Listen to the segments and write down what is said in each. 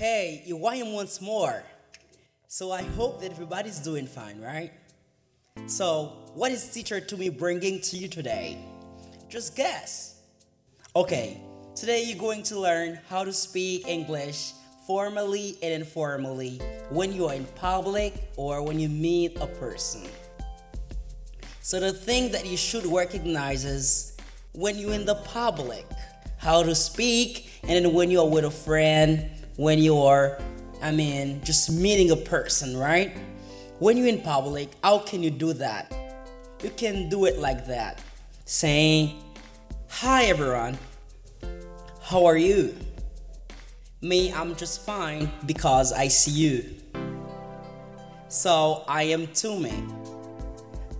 Hey, I am once more. So I hope that everybody's doing fine, right? So, what is teacher Tumi bringing to you today? Just guess. Okay, today you're going to learn how to speak English formally and informally when you are in public or when you meet a person. So the thing that you should recognize is when you're in the public, how to speak, and then when you're with a friend, when you're, I mean, just meeting a person, right? When you're in public, how can you do that? You can do it like that, saying, Hi everyone, how are you? Me, I'm just fine because I see you. So I am Tumi.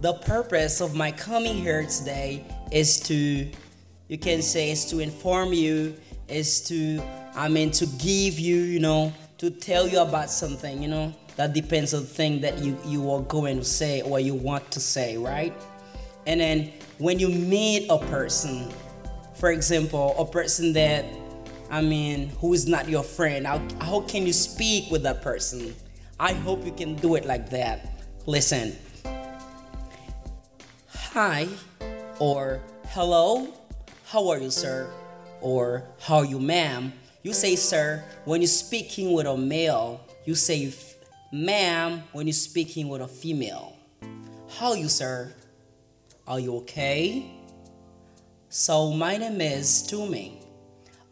The purpose of my coming here today is to, you can say, is to inform you, is to, I mean, to give you, you know, to tell you about something, you know, that depends on the thing that you, you are going to say or you want to say, right? And then when you meet a person, for example, a person that I mean, who is not your friend? How, how can you speak with that person? I hope you can do it like that. Listen. Hi, or hello, how are you, sir? Or how you, ma'am? You say sir when you're speaking with a male, you say ma'am when you're speaking with a female. How you, sir? Are you okay? So, my name is Tumi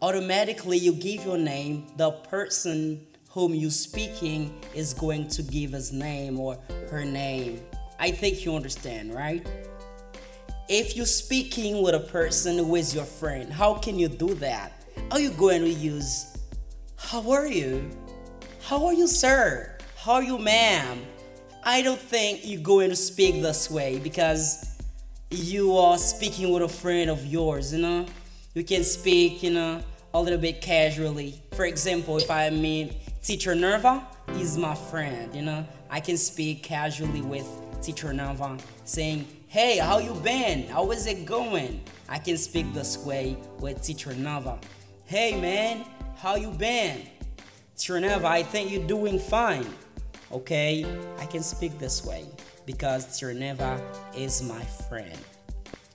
automatically you give your name, the person whom you speaking is going to give his name or her name. I think you understand, right? If you're speaking with a person who is your friend, how can you do that? Are you going to use how are you? How are you, sir? How are you, ma'am? I don't think you're going to speak this way because you are speaking with a friend of yours, you know? You can speak, you know, a little bit casually. For example, if I meet Teacher Nerva, is my friend, you know, I can speak casually with Teacher Nerva, saying, "Hey, how you been? How is it going?" I can speak this way with Teacher Nerva. "Hey, man, how you been?" Teacher Nerva, I think you're doing fine. Okay, I can speak this way because Teacher Nerva is my friend.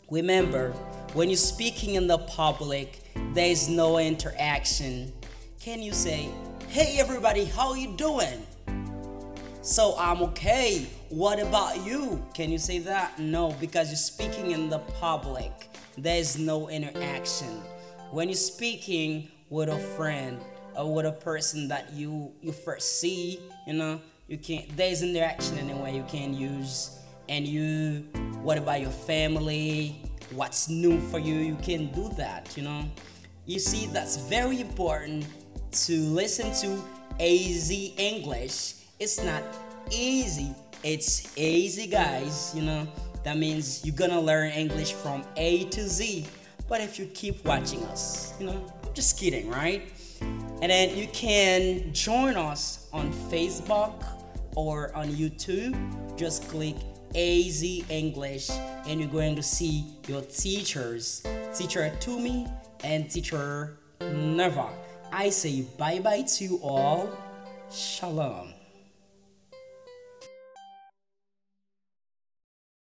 Remember, when you're speaking in the public, there is no interaction. Can you say, "Hey everybody, how you doing?" So I'm okay. What about you? Can you say that? No, because you're speaking in the public. There is no interaction. When you're speaking with a friend or with a person that you you first see, you know, you can't. There's interaction anyway. You can use. And you, what about your family? What's new for you? You can do that. You know. You see, that's very important to listen to AZ English. It's not easy, it's easy, guys. You know, that means you're gonna learn English from A to Z. But if you keep watching us, you know, I'm just kidding, right? And then you can join us on Facebook or on YouTube. Just click AZ English and you're going to see your teachers. Teacher Tumi and teacher Nerva. I say bye bye to you all. Shalom.